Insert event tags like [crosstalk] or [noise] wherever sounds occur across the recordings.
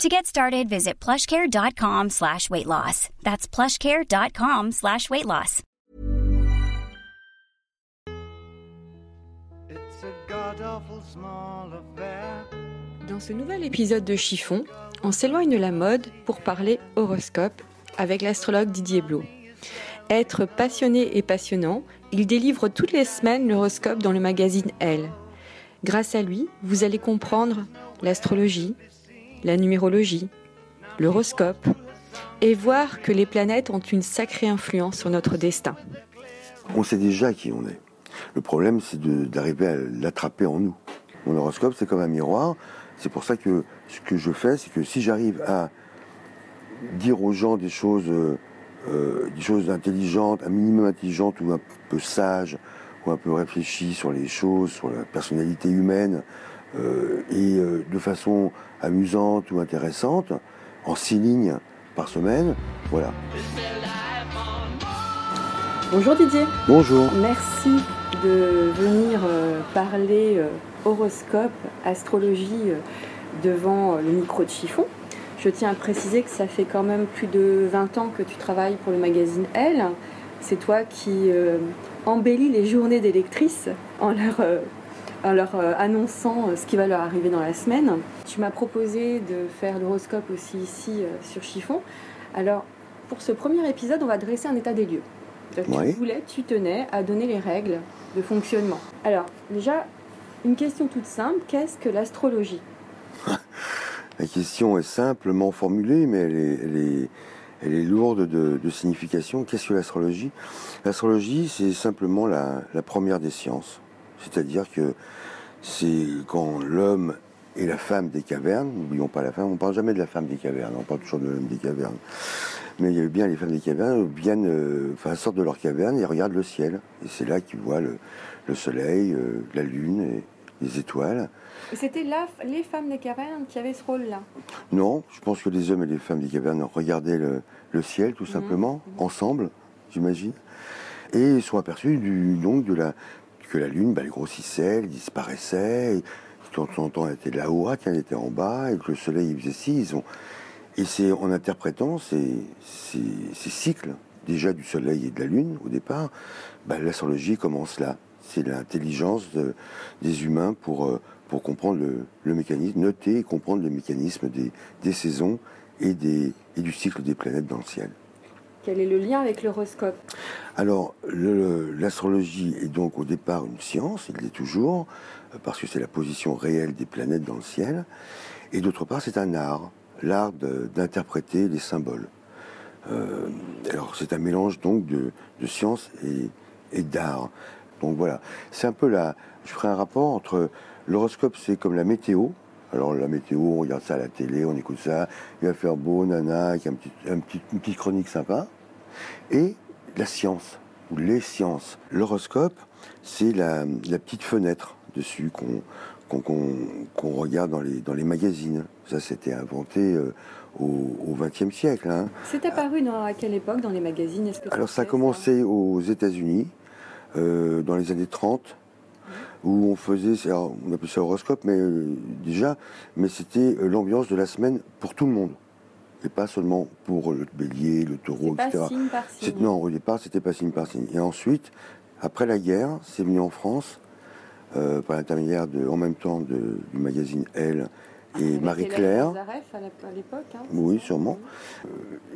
To get started, visit plushcare.com slash weight loss. That's plushcare.com slash weight loss. Dans ce nouvel épisode de Chiffon, on s'éloigne de la mode pour parler horoscope avec l'astrologue Didier Blot. Être passionné et passionnant, il délivre toutes les semaines l'horoscope dans le magazine Elle. Grâce à lui, vous allez comprendre l'astrologie, la numérologie, l'horoscope, et voir que les planètes ont une sacrée influence sur notre destin. On sait déjà qui on est. Le problème, c'est d'arriver à l'attraper en nous. Mon horoscope, c'est comme un miroir. C'est pour ça que ce que je fais, c'est que si j'arrive à dire aux gens des choses, euh, euh, intelligentes, un minimum intelligentes ou un peu sages, ou un peu réfléchies sur les choses, sur la personnalité humaine, et de façon amusante ou intéressante, en six lignes par semaine, voilà. Bonjour Didier. Bonjour. Merci de venir parler horoscope, astrologie devant le micro de chiffon. Je tiens à préciser que ça fait quand même plus de 20 ans que tu travailles pour le magazine Elle. C'est toi qui euh, embellis les journées des lectrices en leur, euh, en leur euh, annonçant ce qui va leur arriver dans la semaine. Tu m'as proposé de faire l'horoscope aussi ici sur Chiffon. Alors, pour ce premier épisode, on va dresser un état des lieux. Tu voulais, tu tenais à donner les règles de fonctionnement. Alors, déjà, une question toute simple, qu'est-ce que l'astrologie? [laughs] La question est simplement formulée, mais elle est, elle est, lourde de, signification. Qu'est-ce que l'astrologie? L'astrologie, c'est simplement la, première des sciences. C'est-à-dire que c'est quand l'homme et la femme des cavernes, n'oublions pas la femme, on ne parle jamais de la femme des cavernes, on parle toujours de l'homme des cavernes. Mais il y a bien les femmes des cavernes viennent, euh, enfin, sortent de leur caverne et regardent le ciel. Et c'est là qu'ils voient le, soleil, euh, la lune et les étoiles. C'était les femmes des cavernes qui avaient ce rôle-là? Non, je pense que les hommes et les femmes des cavernes regardaient le, ciel tout mhm. simplement, mhm. ensemble, j'imagine. Et ils sont aperçus du, donc de la, que la lune, bah, elle grossissait, elle disparaissait. De temps en temps, elle était là-haut, elle était en bas, et que le soleil il faisait ci. Ils ont... Et c'est en interprétant ces, cycles, déjà du soleil et de la lune au départ, bah, l'astrologie commence là. C'est l'intelligence des humains pour, euh, comprendre le, mécanisme, noter et comprendre le mécanisme des, saisons et, des, et du cycle des planètes dans le ciel. Quel est le lien avec l'horoscope? Alors, l'astrologie est donc au départ une science, il l'est toujours, euh, parce que c'est la position réelle des planètes dans le ciel, et d'autre part, c'est un art, l'art d'interpréter les symboles. Euh, alors, c'est un mélange donc de, science et, et d'art. Donc voilà, c'est un peu la. Je ferai un rapport entre L'horoscope, c'est comme la météo. Alors la météo, on regarde ça à la télé, on écoute ça, il va faire beau, nana, avec un petit, un petit, une petite chronique sympa. Et la science, ou les sciences. L'horoscope, c'est la, petite fenêtre dessus qu'on regarde dans les, dans les magazines. Ça, c'était inventé euh, au XXe siècle. Hein. C'est apparu dans, à quelle époque dans les magazines? Alors ça a commencé aux États-Unis, euh, dans les années 30 où on faisait, on appelait ça horoscope, mais euh, déjà, mais c'était euh, l'ambiance de la semaine pour tout le monde. Et pas seulement pour le bélier, le taureau, etc. Pas signe par signe. Non, au départ, c'était pas signe par signe. Et ensuite, après la guerre, c'est venu en France, euh, par l'intermédiaire de, en même temps du magazine Elle et Marie-Claire. à l'époque. Hein, oui, sûrement.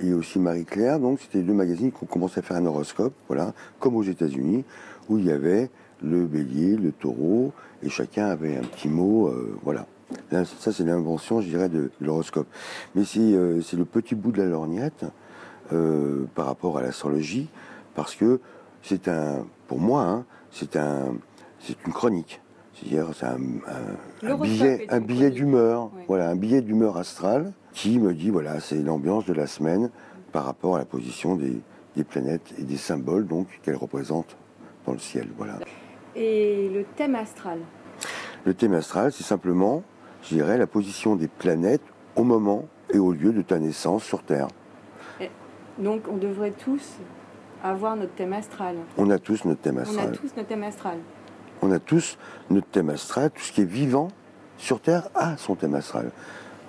et aussi Marie-Claire. Donc, c'était deux magazines qui ont commencé à faire un horoscope, voilà, comme aux États-Unis, où il y avait le bélier, le taureau, et chacun avait un petit mot, euh, voilà. ça, c'est l'invention, je dirais, de, l'horoscope. Mais euh, c'est le petit bout de la lorgnette euh, par rapport à l'astrologie, parce que c'est un, pour moi, hein, c'est un, c'est une chronique. C'est-à-dire, c'est un, billet, un billet d'humeur, voilà, un billet d'humeur astrale qui me dit, voilà, c'est l'ambiance de la semaine par rapport à la position des, des planètes et des symboles donc qu'elles représentent dans le ciel. Voilà. Et le thème astral Le thème astral, c'est simplement, je dirais, la position des planètes au moment et au lieu de ta naissance sur Terre. donc on devrait tous avoir notre thème astral. On a tous notre thème On astral. a tous notre thème astral. On a tous notre thème astral. Tout ce qui est vivant sur Terre a son thème astral.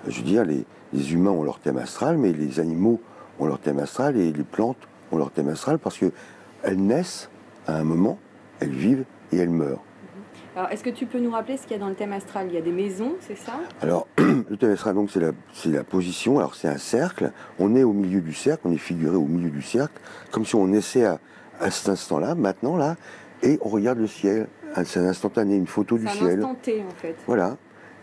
Je veux dire, les, les humains ont leur thème astral, mais les animaux ont leur thème astral et les plantes ont leur thème astral parce qu'elles naissent à un moment, elles vivent et elles meurent. Alors, est-ce que tu peux nous rappeler ce qu'il y a dans le thème astral? Il y a des maisons, c'est ça? Alors, [clears throat] le thème astral, donc, c'est la, c'est la position. Alors, c'est un cercle. On est au milieu du cercle, on est figuré au milieu du cercle, comme si on naissait à, à cet instant-là, maintenant, là, et on regarde le ciel. C'est un instantané, une photo du C'est un ciel. instant T, en fait. Voilà.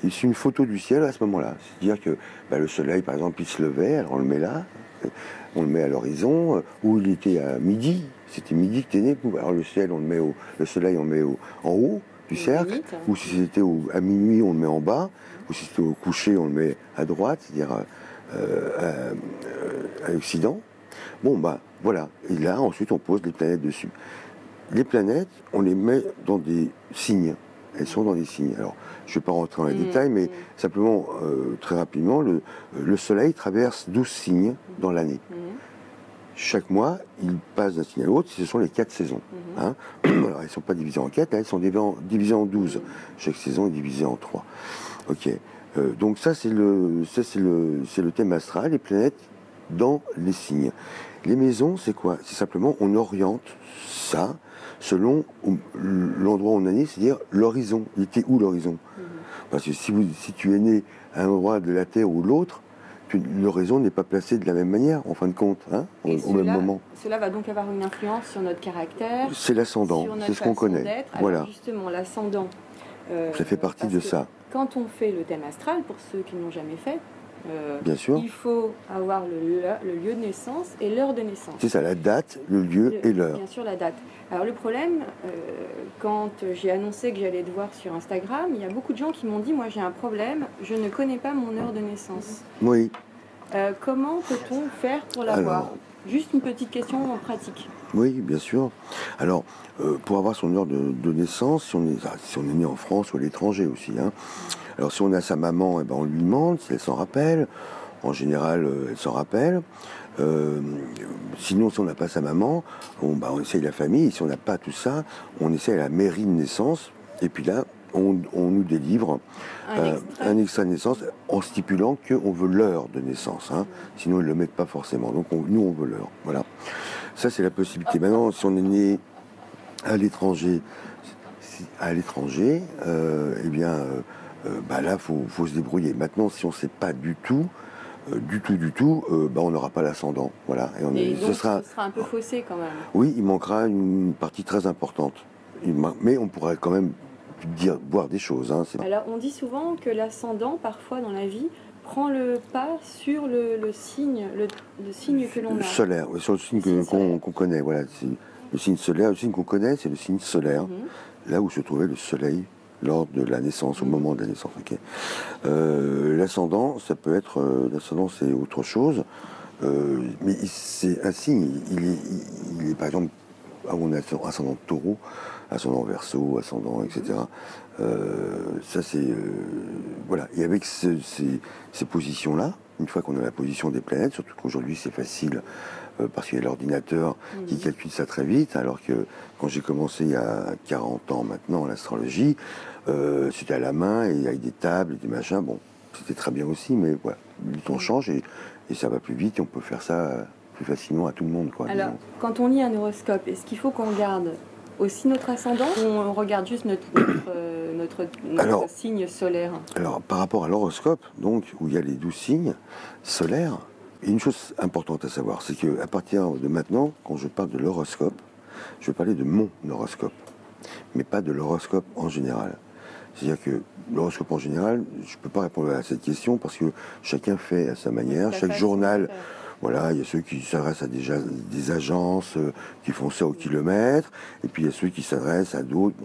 Et c'est une photo du ciel à ce moment-là. C'est-à-dire que bah, le soleil, par exemple, il se levait, alors on le met là, on le met à l'horizon, euh, où il était à midi. C'était midi que t'es né. Alors le ciel, on le met au, le soleil, on le met au- en haut du cercle. Ou si c'était à minuit, on le met en bas. Ou si c'était au coucher, on le met à droite, c'est-à-dire euh, à, à- l'Occident. Bon, bah voilà. Et là, ensuite, on pose les planètes dessus. Les planètes, on les met dans des signes. Elles sont dans des signes. Alors, je ne vais pas rentrer dans les Mm, détails, mais simplement, euh, très rapidement, le, le Soleil traverse 12 signes dans l'année. Mhm, Chaque mois, il passe d'un signe à l'autre. Ce sont les quatre saisons. mhm. Hein [clears throat] Alors, elles ne sont pas divisées en quatre, là, elles sont divisées en, divisées en 12. Mhm. Chaque saison est divisée en trois. Ok. Euh, donc ça, c'est le, ça, c'est le, c'est le thème astral, les planètes dans les signes. Les maisons, c'est quoi? C'est simplement, on oriente ça selon l'endroit où on est né, c'est-à-dire l'horizon. Il était où l'horizon? Mhm. Parce que si, vous, si tu es né à un endroit de la Terre ou l'autre, tu- l'horizon n'est pas placé de la même manière, en fin de compte, hein, au, même moment. Cela va donc avoir une influence sur notre caractère, C'est l'ascendant, c'est ce qu'on connaît. Alors, Voilà, justement, l'ascendant. euh, ça fait partie de ça, Quand on fait le thème astral, pour ceux qui ne l'ont jamais fait, euh, bien sûr. il faut avoir le, lieu- le lieu de naissance et l'heure de naissance. C'est ça, la date, le lieu Le- et l'heure. Bien sûr, la date. Alors le problème, euh, quand j'ai annoncé que j'allais te voir sur Instagram, il y a beaucoup de gens qui m'ont dit, moi j'ai un problème, je ne connais pas mon heure de naissance. Oui, Euh, comment peut-on faire pour l'avoir Juste une petite question pratique. oui, bien sûr. Alors, pour avoir son heure de, de naissance, si on, est, si on est né en France ou à l'étranger aussi, hein. Alors si on a sa maman, eh ben, on lui demande si elle s'en rappelle. En général, euh, elle s'en rappelle. Euh, sinon, si on n'a pas sa maman, on, bah, on essaye la famille. Si on n'a pas tout ça, on essaye la mairie de naissance. Et puis là, on, on nous délivre Un euh, extrait. un extrait de naissance en stipulant qu'on veut l'heure de naissance. hein. Sinon, ils ne le mettent pas forcément. Donc, on- nous, on veut l'heure. Voilà. Ça, c'est la possibilité. Maintenant, si on est né à l'étranger, à l'étranger, euh, eh bien, bah là, faut, faut se débrouiller. Maintenant, si on ne sait pas du tout, euh, du tout, du tout, euh, bah, on n'aura pas l'ascendant. Voilà. Et on Et est- donc, ce sera, ce sera un peu faussé quand même. oui, il manquera une partie très importante. Il Mais on pourrait quand même dire, voir des choses. hein. Alors, on dit souvent que l'ascendant, parfois dans la vie, prend le pas sur le, le signe, le, le signe que l'on Le a. solaire, sur le signe qu'on connaît. Voilà, le signe solaire, le signe qu'on connaît, c'est le signe solaire, Mhm. là où se trouvait le soleil lors de la naissance, au moment de la naissance. Euh, l'ascendant, ça peut être, euh, l'ascendant, c'est autre chose, euh, mais c'est un signe. Il est, par exemple, ah, on a ascendant taureau, ascendant verso, ascendant, etc. Ça, c'est. voilà. Et avec ce- ces, ces positions-là, une fois qu'on a la position des planètes, surtout qu'aujourd'hui c'est facile euh, parce qu'il y a l'ordinateur qui Mhm. calcule ça très vite, alors que quand j'ai commencé il y a 40 ans maintenant l'astrologie, euh, c'était à la main et avec des tables et des machins. Bon, c'était très bien aussi, mais voilà, le temps change et, et ça va plus vite et on peut faire ça euh, plus facilement à tout le monde. Quoi, Alors, disons. quand on lit un horoscope, est-ce qu'il faut qu'on regarde aussi notre ascendant ou on regarde juste notre, notre, euh, notre- notre Alors- signe solaire Alors, par rapport à l'horoscope, donc, où il y a les douze signes solaires, une chose importante à savoir, c'est qu'à partir de maintenant, quand je parle de l'horoscope, je vais parler de mon horoscope, mais pas de l'horoscope en général. C'est-à-dire que l'horoscope en général, je ne peux pas répondre à cette question parce que chacun fait à sa manière, chaque journal. Voilà, il y a ceux qui s'adressent à des, agences euh, qui font ça au kilomètre, et puis il y a ceux qui s'adressent à d'autres.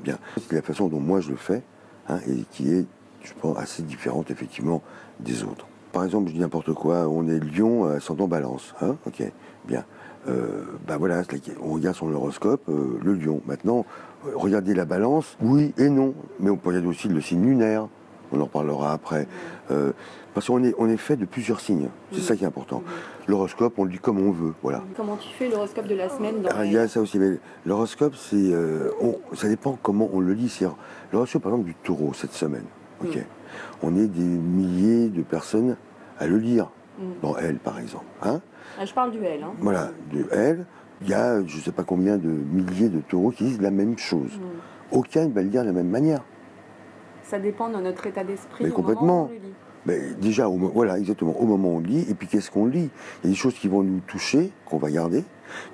Bien, c'est la façon dont moi je le fais, hein, et qui est, je pense, assez différente effectivement des autres. Par exemple, je dis n'importe quoi, on est Lion, euh, ascendant Balance, hein, ok, bien. ben voilà, on regarde son horoscope, le lion. Maintenant, regarder la balance, oui et non. Mais on peut regarder aussi le signe lunaire. On en reparlera après. parce qu'on est, on est fait de plusieurs signes. C'est ça qui est important. L'horoscope, on le dit comme on veut. Voilà. Comment tu fais l'horoscope de la semaine dans ah, Il y a ça aussi. l'horoscope, c'est, ça dépend comment on le lit. L'horoscope, par exemple, du taureau cette semaine. Ok. Mm. On est des milliers de personnes à le lire. Mm. Dans Elle, par exemple. Hein ah, je parle du L. Hein. Voilà, de Elle. Il y a je ne sais pas combien de milliers de taureaux qui disent la même chose. Mm. Aucun ne va le dire de la même manière. Ça dépend de notre état d'esprit. Mais complètement. Mais déjà, voilà, exactement, au moment où on lit, et puis qu'est-ce qu'on lit? Il y a des choses qui vont nous toucher, qu'on va garder,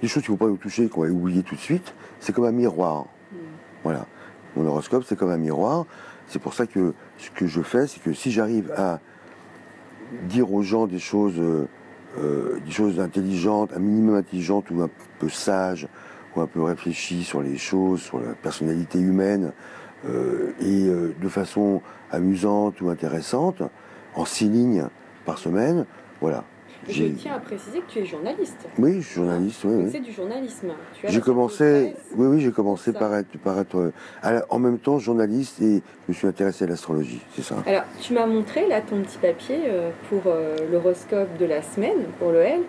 des choses qui ne vont pas nous toucher, qu'on va oublier tout de suite. C'est comme un miroir. Voilà. Mon horoscope, c'est comme un miroir. C'est pour ça que ce que je fais, c'est que si j'arrive à dire aux gens des choses, euh, euh, des choses intelligentes, un minimum intelligentes ou un peu sages, ou un peu réfléchies sur les choses, sur la personnalité humaine, et de façon amusante ou intéressante, en six lignes par semaine, voilà. Je tiens à préciser que tu es journaliste. Oui, je suis journaliste, oui. C'est du journalisme. J'ai commencé, oui, oui, j'ai commencé par être, par être en même temps journaliste et je me suis intéressé à l'astrologie, c'est ça. Alors, tu m'as montré là ton petit papier euh, pour euh, l'horoscope de la semaine, pour le L.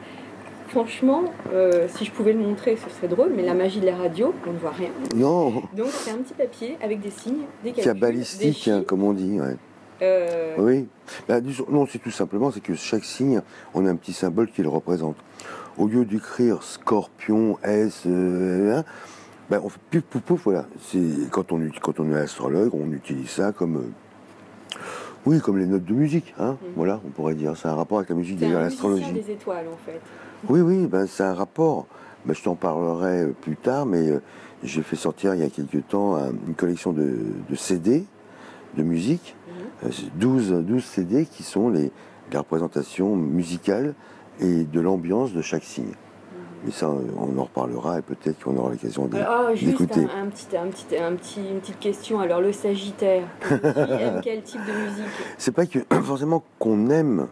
Franchement, euh, si je pouvais le montrer, ce serait drôle, mais la magie de la radio, on ne voit rien. Non. Donc c'est un petit papier avec des signes, des calculs, balistique, hein, comme on dit. Ouais. Euh, oui. Bah, non, c'est tout simplement, c'est que chaque signe, on a un petit symbole qui le représente. Au lieu d'écrire scorpion, S, euh, bah, on fait pouf, pouf, pouf, voilà. Quand on, quand on est astrologue, on utilise ça comme. Euh, oui, comme les notes de musique, hein, mhm. voilà, on pourrait dire. C'est un rapport avec la musique de l'astrologie. C'est des étoiles, en fait. Oui, oui, ben, c'est un rapport. Ben, je t'en parlerai plus tard, mais j'ai fait sortir il y a quelques temps une collection de, de CD de musique 12, 12 CD qui sont les, représentations musicales et de l'ambiance de chaque signe. Mais ça, on en reparlera et peut-être qu'on aura l'occasion d'écouter. Oh, juste un, petit, un petit, un petit, une petite question. Alors, le Sagittaire, [laughs] quel type de musique? C'est pas que [clears throat] forcément qu'on aime,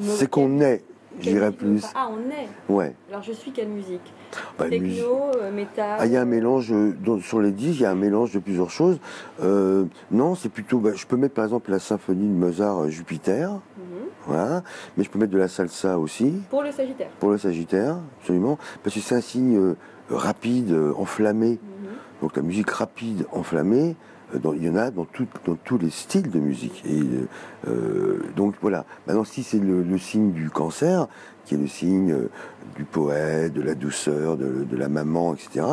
c'est qu'on est. J'irais plus. Ah, on est Ouais. Alors, je suis quelle musique bah, Techno, euh, métal Ah, il y a un mélange, euh, sur les disques, il y a un mélange de plusieurs choses. Euh, non, c'est plutôt. Bah, je peux mettre par exemple la symphonie de Mozart Jupiter. Mhm. Voilà. Mais je peux mettre de la salsa aussi. Pour le Sagittaire Pour le Sagittaire, absolument. Parce que c'est un signe rapide, enflammé. Donc la musique rapide, enflammée, il y en a dans, dans, tous les styles de musique. Et donc voilà. Maintenant, si c'est le, signe du cancer, qui est le signe euh, du poète, de la douceur, de, la maman, etc.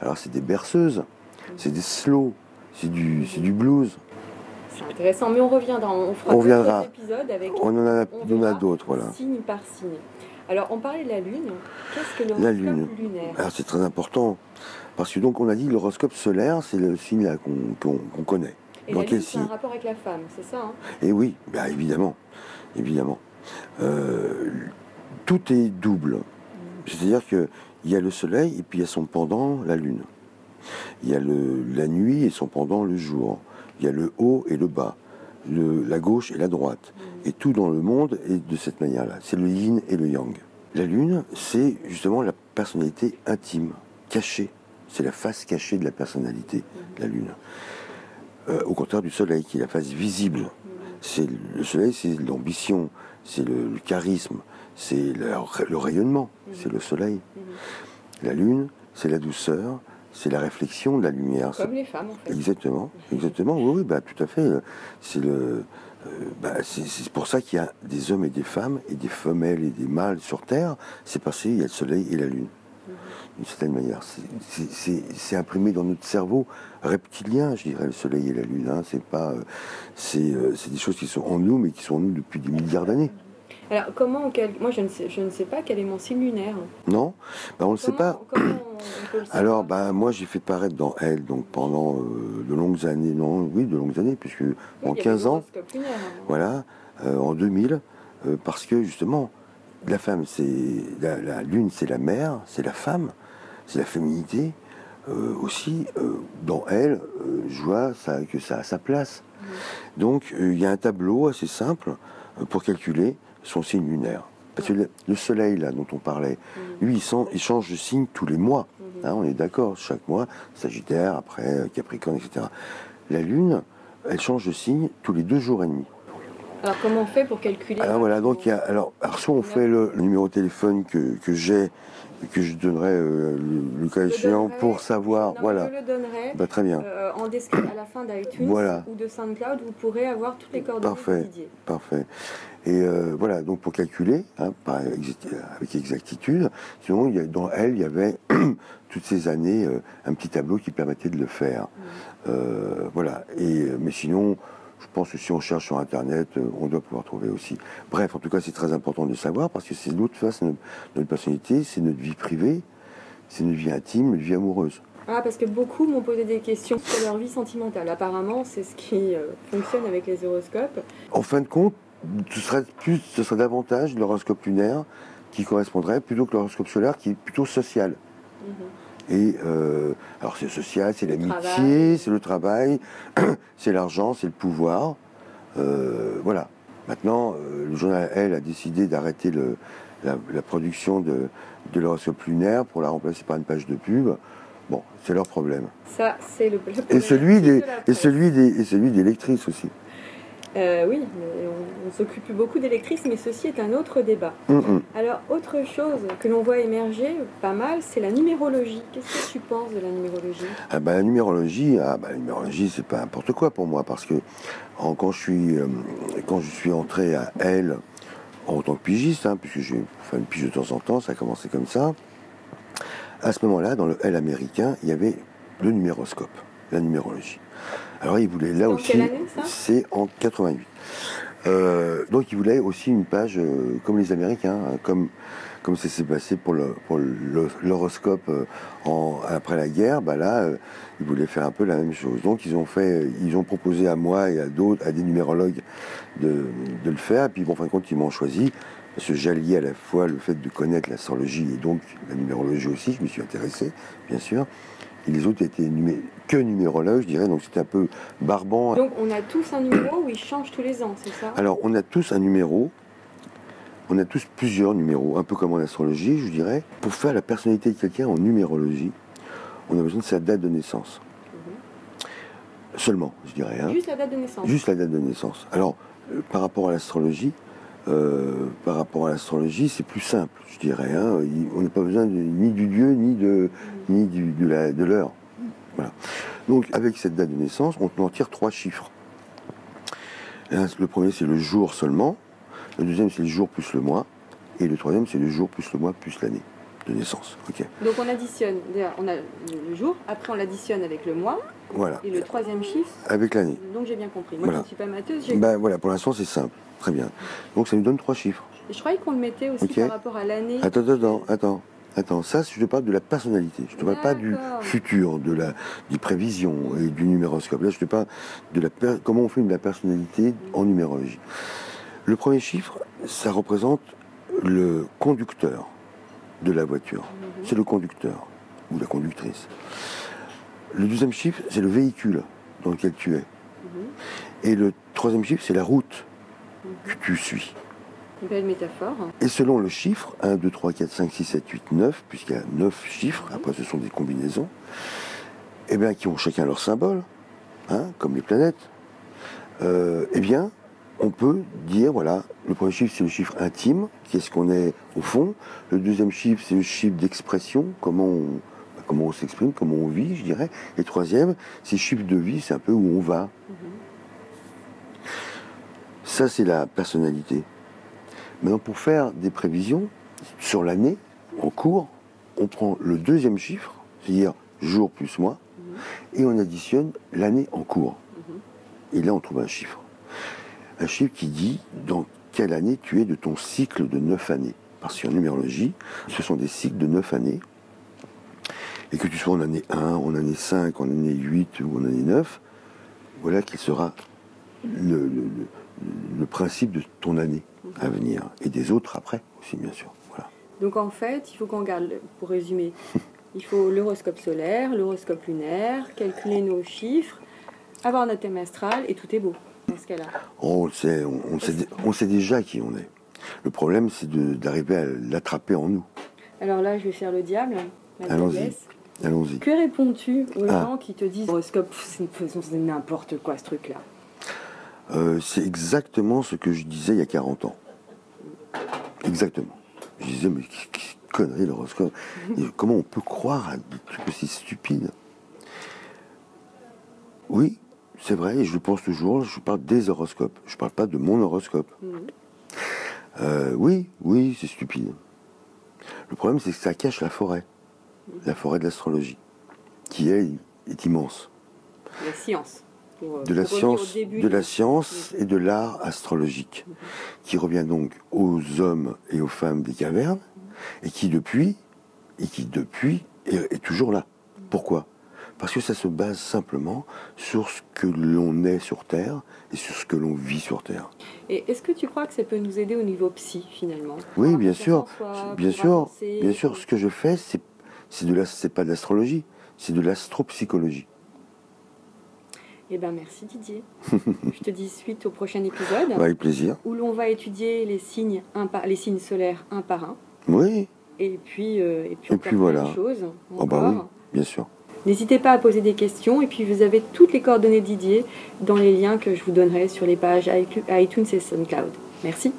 Alors c'est des berceuses, c'est des slow, c'est du, du blues. C'est intéressant, mais on reviendra, on fera on reviendra. épisode avec. On en a, a d'autres, voilà. Signe par signe. Alors, on parlait de la Lune. Qu'est-ce que l'horoscope lunaire? Alors, c'est très important. Parce que, donc, on a dit l'horoscope solaire, c'est le signe qu'on connaît. Et la Lune, c'est un rapport avec la femme, c'est ça hein? Et oui, bah, évidemment. Évidemment. Euh, tout est double. C'est-à-dire qu'il y a le soleil et puis il y a son pendant, la lune. Il y a le, la nuit et son pendant, le jour. Il y a le haut et le bas, la gauche et la droite. Et tout dans le monde est de cette manière-là. C'est le yin et le yang. La lune, c'est justement la personnalité intime, cachée. C'est la face cachée de la personnalité, la lune. Euh, au contraire du soleil, qui est la face visible. C'est le soleil, c'est l'ambition, c'est le charisme, c'est le, rayonnement, c'est le soleil. La lune, c'est la douceur, c'est la réflexion de la lumière. Comme les femmes, en fait. Exactement, exactement, oui, oui bah, tout à fait. C'est le. Euh, bah, c'est pour ça qu'il y a des hommes et des femmes, et des femelles et des mâles sur Terre. C'est parce qu'il y a le soleil et la lune. D'une certaine manière. C'est imprimé dans notre cerveau reptilien, je dirais, le soleil et la lune. Hein. C'est pas. Euh, euh, c'est des choses qui sont en nous, mais qui sont en nous depuis des milliards d'années. Alors, comment, moi je ne, sais, je ne sais pas quel est mon signe lunaire. Non, ben, on ne le sait pas. Alors, ben, moi j'ai fait paraître dans Elle, donc pendant euh, de longues années, non, oui, de longues années, puisque en 15 ans, lunaire, hein. voilà, euh, en 2000, euh, parce que justement, la femme, c'est la, lune, c'est la mère, c'est la femme, c'est la féminité. aussi, dans elle, je vois ça, que ça a sa place. Donc, il y a un tableau assez simple pour calculer son signe lunaire. Parce que le, le soleil, là, dont on parlait, lui, il, sent- il change de signe tous les mois. Hein, on est d'accord, chaque mois, Sagittaire, après euh, Capricorne, etc. La Lune, elle change de signe tous les deux jours et demi. Alors comment on fait pour calculer Alors voilà, donc il y a, alors, alors soit on fait le, numéro de téléphone que, que j'ai, que je donnerai euh, le, cas échéant pour savoir, Non, voilà. Je le donnerai. Bah, très bien, Euh, en description à la fin d'iTunes Voilà. ou de SoundCloud, vous pourrez avoir toutes les coordonnées Parfait. de Didier. parfait. Et euh, voilà, donc pour calculer, hein, avec exactitude, sinon il y a- dans elle, il y avait [clears throat] toutes ces années euh, un petit tableau qui permettait de le faire. Voilà, et, mais sinon, je pense que si on cherche sur Internet, euh, on doit pouvoir trouver aussi. Bref, en tout cas, c'est très important de savoir parce que c'est l'autre face de notre, personnalité, c'est notre vie privée, c'est notre vie intime, notre vie amoureuse. Ah, parce que beaucoup m'ont posé des questions sur leur vie sentimentale. Apparemment, c'est ce qui euh, fonctionne avec les horoscopes. En fin de compte, ce serait, plus, ce serait davantage l'horoscope lunaire qui correspondrait plutôt que l'horoscope solaire qui est plutôt social. Mhm. Et euh, alors c'est social, c'est l'amitié, c'est le travail, [clears throat] c'est l'argent, c'est le pouvoir. Euh, voilà. Maintenant, euh, le journal Elle a décidé d'arrêter la, la production de, de l'horoscope lunaire pour la remplacer par une page de pub. Bon, c'est leur problème. Ça, c'est le, le Et celui de des, et celui des, et celui des lectrices aussi. Euh, oui, mais on, on s'occupe beaucoup d'électrices, mais ceci est un autre débat. Hum, hum. Alors, autre chose que l'on voit émerger pas mal, c'est la numérologie. Qu'est-ce que tu penses de la numérologie? Ah bah, la numérologie, ah bah, la numérologie, c'est pas n'importe quoi pour moi parce que en- quand je suis euh, quand je suis entré à Elle en tant que pigiste, hein, puisque j'ai fait une pige de temps en temps, ça a commencé comme ça. À ce moment-là, dans le L américain, il y avait le numéroscope, la numérologie. Alors il voulait là aussi, c'est en 88. Euh, donc il voulait aussi une page euh, comme les Américains, hein, comme comme ça s'est passé pour le pour l'horoscope euh, après la guerre. Bah là, ils voulaient faire un peu la même chose. Donc ils ont fait, ils ont proposé à moi et à d'autres, à des numérologues de, de le faire. Et puis bon, en fin de compte, ils m'ont choisi parce que j'alliais à la fois le fait de connaître l'astrologie et donc la numérologie aussi. Je me suis intéressé, bien sûr. Et les autres étaient numé- que numérologues, je dirais. Donc c'était un peu barbant. Donc, on a tous un numéro où il change tous les ans, c'est ça? Alors, on a tous un numéro. On a tous plusieurs numéros, un peu comme en astrologie, je dirais. Pour faire la personnalité de quelqu'un en numérologie, on a besoin de sa date de naissance. Seulement, je dirais. hein. Juste la date de naissance. Juste la date de naissance. Alors, euh, par rapport à l'astrologie, euh, par rapport à l'astrologie, c'est plus simple, je dirais. hein. Il- On n'a pas besoin de- ni du lieu, ni de, ni du- de l'heure. Voilà. Donc, avec cette date de naissance, on en tire trois chiffres. Le premier, c'est le jour seulement. Le deuxième, c'est le jour plus le mois. Et le troisième, c'est le jour plus le mois plus l'année de naissance. Donc, on additionne. On a le jour, après, on l'additionne avec le mois, Voilà. et le troisième chiffre. Avec l'année. Donc, j'ai bien compris. Moi, Voilà. je ne suis pas matheuse. Ben voilà, pour l'instant, c'est simple. Très bien. Donc, ça nous donne trois chiffres. Et je croyais qu'on le mettait aussi par rapport à l'année. Attends, attends, attends. Attends, ça, je te parle de la personnalité. Je te parle pas du futur, de la, des prévisions et du numéroscope. Là, je te parle de la per- comment on fait de la personnalité en numérologie. Le premier chiffre, ça représente le conducteur de la voiture. Mhm. C'est le conducteur ou la conductrice. Le deuxième chiffre, c'est le véhicule dans lequel tu es. Mhm. Et le troisième chiffre, c'est la route que tu suis. Belle métaphore. Et selon le chiffre, 1, 2, 3, 4, 5, 6, 7, 8, 9, puisqu'il y a 9 chiffres, après ce sont des combinaisons, eh bien, qui ont chacun leur symbole, hein, comme les planètes, euh, eh bien, on peut dire, voilà, le premier chiffre, c'est le chiffre intime, qui est ce qu'on est au fond. Le deuxième chiffre, c'est le chiffre d'expression, comment on, bah, comment on s'exprime, comment on vit, je dirais. Et le troisième, c'est le chiffre de vie, c'est un peu où on va. Ça, c'est la personnalité. Maintenant, pour faire des prévisions sur l'année en cours, on prend le deuxième chiffre, c'est-à-dire jour plus mois, et on additionne l'année en cours. Et là, on trouve un chiffre. Un chiffre qui dit dans quelle année tu es de ton cycle de neuf années. Parce qu'en numérologie, ce sont des cycles de neuf années. Et que tu sois en année 1, en année 5, en année 8 ou en année 9, voilà quel sera le, le- le- le principe de ton année à venir. Et des autres après aussi, bien sûr. Voilà. Donc en fait, il faut qu'on regarde, pour résumer, [laughs] il faut l'horoscope solaire, l'horoscope lunaire, calculer nos chiffres, avoir notre thème astral et tout est beau dans ce cas-là. On le sait, on, on sait, on sait déjà qui on est. Le problème, c'est d'arriver à l'attraper en nous. Alors là, je vais faire le diable. Allons-y. Allons-y. Que réponds-tu aux ah. gens qui te disent horoscope, c'est n'importe quoi ce truc-là? Euh, C'est exactement ce que je disais il y a 40 ans. Exactement. Je disais, mais connerie l'horoscope. [laughs] Comment on peut croire à des trucs aussi stupides? Oui, c'est vrai, et je le pense toujours, je parle des horoscopes. Je ne parle pas de mon horoscope. Mhm. Euh, oui, oui, c'est stupide. Le problème, c'est que ça cache la forêt. La forêt de l'astrologie, qui est immense. La science. Euh, de la science, de la science et de l'art astrologique, qui revient donc aux hommes et aux femmes des cavernes, et qui depuis, et qui depuis est toujours là. Pourquoi? Parce que ça se base simplement sur ce que l'on est sur Terre et sur ce que l'on vit sur Terre. Et est-ce que tu crois que ça peut nous aider au niveau psy finalement? Oui, bien sûr, bien sûr, bien sûr. Ce que je fais, c'est c'est de la, c'est pas de l'astrologie, c'est de l'astropsychologie. Eh ben merci Didier. je te dis suite au prochain épisode. [laughs] Avec plaisir. Où l'on va étudier les signes, un par, les signes solaires un par un. Oui. Et puis, euh, et puis, et puis voilà. Choses, oh bah oui, bien sûr. N'hésitez pas à poser des questions et puis vous avez toutes les coordonnées de Didier dans les liens que je vous donnerai sur les pages iTunes et SoundCloud. Merci.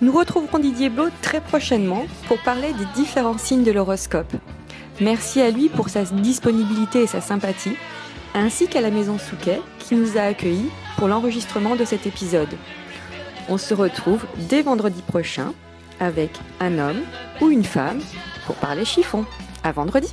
Nous retrouverons Didier Blot très prochainement pour parler des différents signes de l'horoscope. Merci à lui pour sa disponibilité et sa sympathie, ainsi qu'à la Maison Souquet qui nous a accueillis pour l'enregistrement de cet épisode. On se retrouve dès vendredi prochain avec un homme ou une femme pour parler chiffon. À vendredi!